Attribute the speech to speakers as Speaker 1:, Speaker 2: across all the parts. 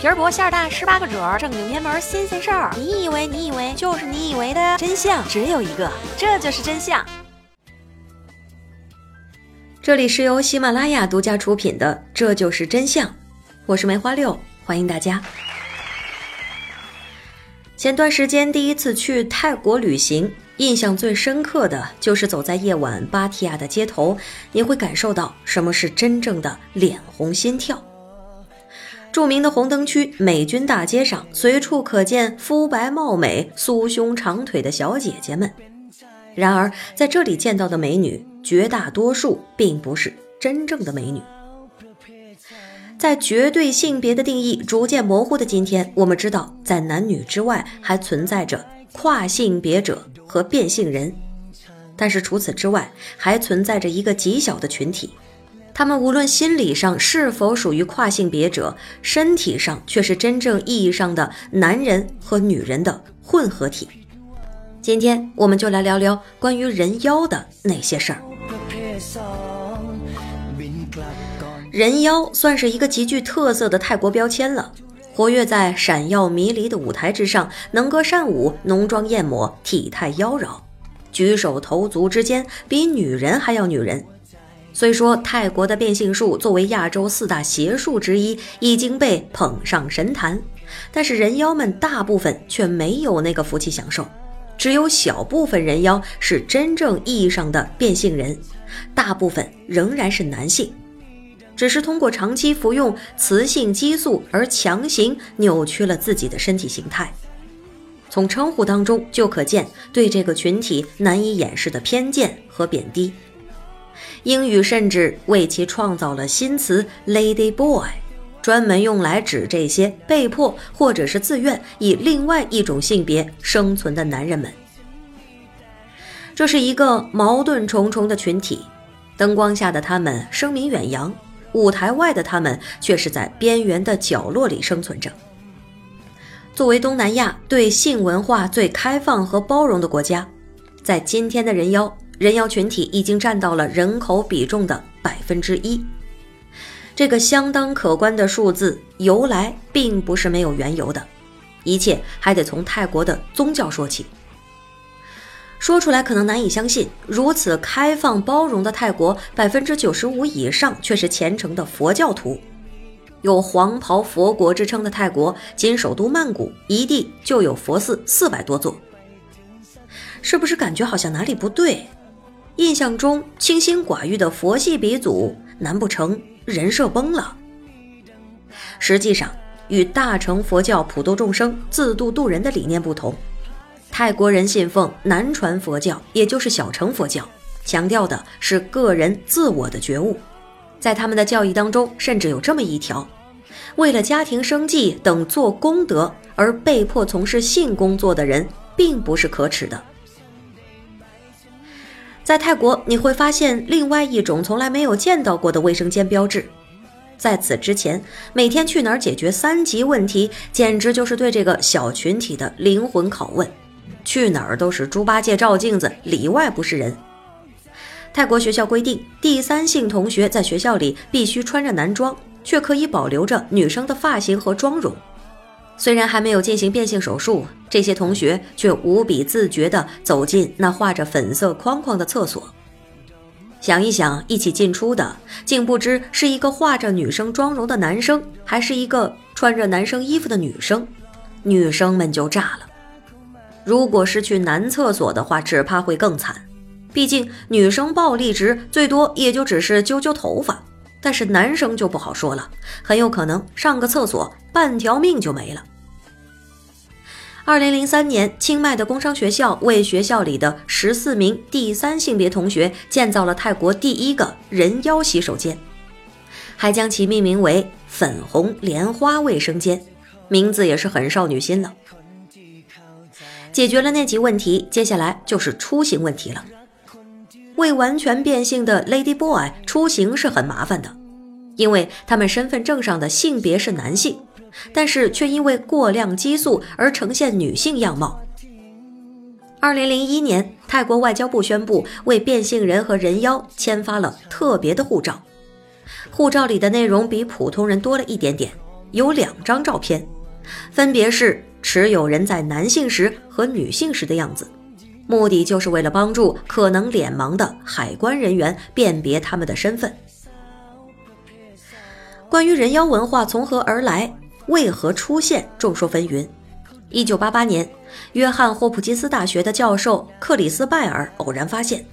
Speaker 1: 皮儿薄馅儿大，十八个褶儿，正经偏门新鲜事儿。你以为你以为就是你以为的真相只有一个，这就是真相。
Speaker 2: 这里是由喜马拉雅独家出品的《这就是真相》，我是梅花六，欢迎大家。前段时间第一次去泰国旅行，印象最深刻的就是走在夜晚芭提雅的街头，你会感受到什么是真正的脸红心跳。著名的红灯区美军大街上，随处可见肤白貌美、酥胸长腿的小姐姐们。然而，在这里见到的美女，绝大多数并不是真正的美女。在绝对性别的定义逐渐模糊的今天，我们知道，在男女之外，还存在着跨性别者和变性人。但是除此之外，还存在着一个极小的群体。他们无论心理上是否属于跨性别者，身体上却是真正意义上的男人和女人的混合体。今天我们就来聊聊关于人妖的那些事儿。人妖算是一个极具特色的泰国标签了，活跃在闪耀迷离的舞台之上，能歌善舞，浓妆艳抹，体态妖娆，举手投足之间比女人还要女人。虽说泰国的变性术作为亚洲四大邪术之一已经被捧上神坛，但是人妖们大部分却没有那个福气享受，只有小部分人妖是真正意义上的变性人，大部分仍然是男性，只是通过长期服用雌性激素而强行扭曲了自己的身体形态。从称呼当中就可见对这个群体难以掩饰的偏见和贬低。英语甚至为其创造了新词 “lady boy”，专门用来指这些被迫或者是自愿以另外一种性别生存的男人们。这是一个矛盾重重的群体，灯光下的他们声名远扬，舞台外的他们却是在边缘的角落里生存着。作为东南亚对性文化最开放和包容的国家，在今天的人妖。人妖群体已经占到了人口比重的百分之一，这个相当可观的数字由来并不是没有缘由的，一切还得从泰国的宗教说起。说出来可能难以相信，如此开放包容的泰国，百分之九十五以上却是虔诚的佛教徒。有黄袍佛国之称的泰国，仅首都曼谷一地就有佛寺四百多座，是不是感觉好像哪里不对？印象中清心寡欲的佛系鼻祖，难不成人设崩了？实际上，与大乘佛教普度众生、自度度人的理念不同，泰国人信奉南传佛教，也就是小乘佛教，强调的是个人自我的觉悟。在他们的教义当中，甚至有这么一条：为了家庭生计等做功德而被迫从事性工作的人，并不是可耻的。在泰国，你会发现另外一种从来没有见到过的卫生间标志。在此之前，每天去哪儿解决三级问题，简直就是对这个小群体的灵魂拷问。去哪儿都是猪八戒照镜子，里外不是人。泰国学校规定，第三性同学在学校里必须穿着男装，却可以保留着女生的发型和妆容。虽然还没有进行变性手术，这些同学却无比自觉地走进那画着粉色框框的厕所。想一想，一起进出的，竟不知是一个画着女生妆容的男生，还是一个穿着男生衣服的女生。女生们就炸了。如果是去男厕所的话，只怕会更惨。毕竟女生暴力值最多也就只是揪揪头发。但是男生就不好说了，很有可能上个厕所半条命就没了。二零零三年，清迈的工商学校为学校里的十四名第三性别同学建造了泰国第一个人妖洗手间，还将其命名为“粉红莲花卫生间”，名字也是很少女心了。解决了那几问题，接下来就是出行问题了。未完全变性的 Lady Boy 出行是很麻烦的，因为他们身份证上的性别是男性，但是却因为过量激素而呈现女性样貌。二零零一年，泰国外交部宣布为变性人和人妖签发了特别的护照，护照里的内容比普通人多了一点点，有两张照片，分别是持有人在男性时和女性时的样子，目的就是为了帮助可能脸盲的海关人员辨别他们的身份。关于人妖文化从何而来、为何出现，众说纷纭。一九八八年，约翰霍普金斯大学的教授克里斯拜尔偶然发现。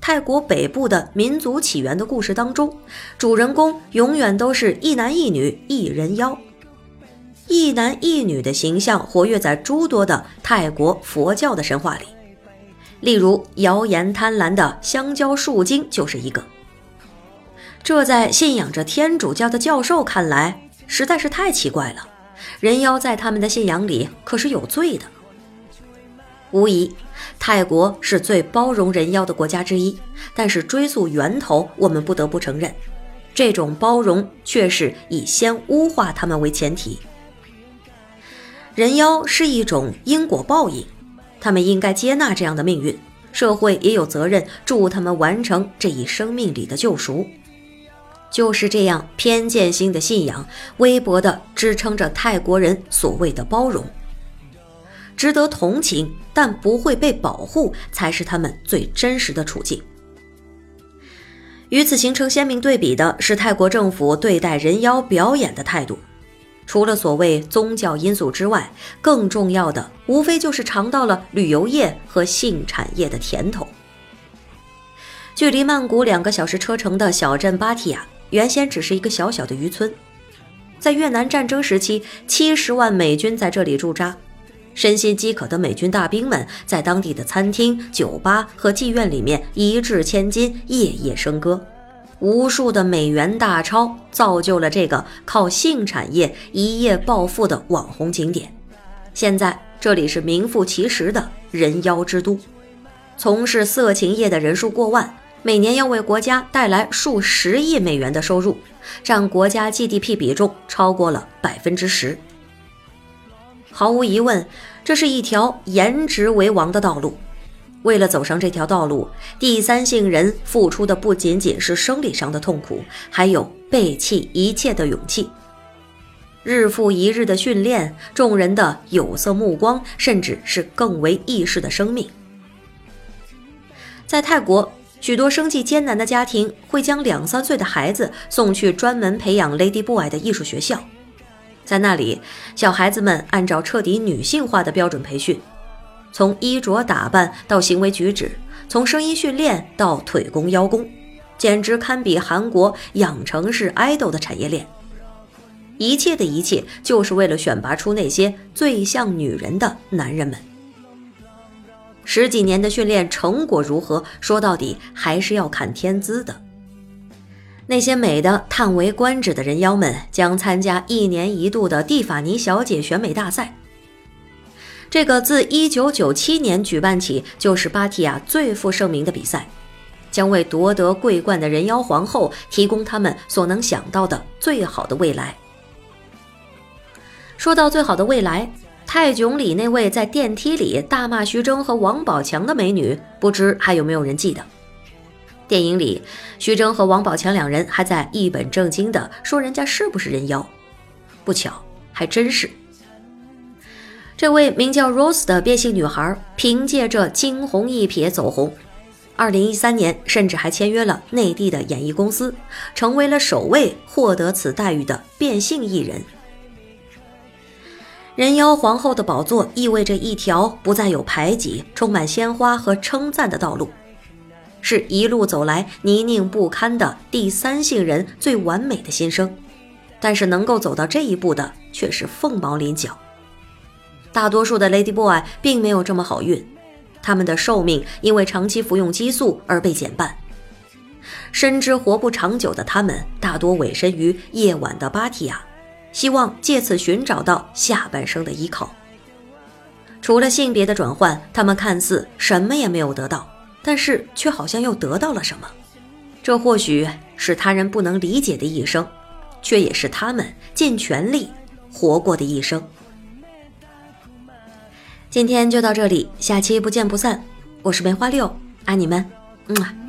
Speaker 2: 泰国北部的民族起源的故事当中，主人公永远都是一男一女一人妖，一男一女的形象活跃在诸多的泰国佛教的神话里。例如，谣言贪婪的香蕉树精就是一个。这在信仰着天主教的教授看来实在是太奇怪了，人妖在他们的信仰里可是有罪的。无疑，泰国是最包容人妖的国家之一。但是追溯源头，我们不得不承认，这种包容却是以先污化他们为前提。人妖是一种因果报应，他们应该接纳这样的命运，社会也有责任助他们完成这一生命里的救赎。就是这样偏见性的信仰，微薄地支撑着泰国人所谓的包容。值得同情，但不会被保护，才是他们最真实的处境。与此形成鲜明对比的是泰国政府对待人妖表演的态度。除了所谓宗教因素之外，更重要的无非就是尝到了旅游业和性产业的甜头。距离曼谷两个小时车程的小镇芭提雅，原先只是一个小小的渔村，在越南战争时期，七十万美军在这里驻扎。身心饥渴的美军大兵们在当地的餐厅、酒吧和妓院里面一掷千金，夜夜笙歌。无数的美元大钞造就了这个靠性产业一夜暴富的网红景点。现在这里是名副其实的人妖之都，从事色情业的人数过万，每年要为国家带来数十亿美元的收入，占国家 GDP 比重超过了百分之十。毫无疑问，这是一条颜值为王的道路。为了走上这条道路，第三性人付出的不仅仅是生理上的痛苦，还有背弃一切的勇气。日复一日的训练，众人的有色目光，甚至是更为意识的生命。在泰国，许多生计艰难的家庭会将两三岁的孩子送去专门培养 Lady Boy 的艺术学校。在那里，小孩子们按照彻底女性化的标准培训，从衣着打扮到行为举止，从声音训练到腿功腰功，简直堪比韩国养成式 idol 的产业链。一切的一切，就是为了选拔出那些最像女人的男人们。十几年的训练成果如何？说到底，还是要看天资的。那些美的叹为观止的人妖们将参加一年一度的蒂法尼小姐选美大赛。这个自1997年举办起就是芭提雅最负盛名的比赛，将为夺得桂冠的人妖皇后提供他们所能想到的最好的未来。说到最好的未来，泰囧里那位在电梯里大骂徐峥和王宝强的美女，不知还有没有人记得？电影里，徐峥和王宝强两人还在一本正经地说人家是不是人妖，不巧还真是。这位名叫 Rose 的变性女孩，凭借着惊鸿一瞥走红，二零一三年甚至还签约了内地的演艺公司，成为了首位获得此待遇的变性艺人。人妖皇后的宝座意味着一条不再有排挤、充满鲜花和称赞的道路。是一路走来泥泞不堪的第三性人最完美的新生，但是能够走到这一步的却是凤毛麟角。大多数的 Lady Boy 并没有这么好运，他们的寿命因为长期服用激素而被减半，深知活不长久的他们大多委身于夜晚的芭提雅，希望借此寻找到下半生的依靠。除了性别的转换，他们看似什么也没有得到。但是却好像又得到了什么，这或许是他人不能理解的一生，却也是他们尽全力活过的一生。今天就到这里，下期不见不散。我是梅花六，爱你们，嗯。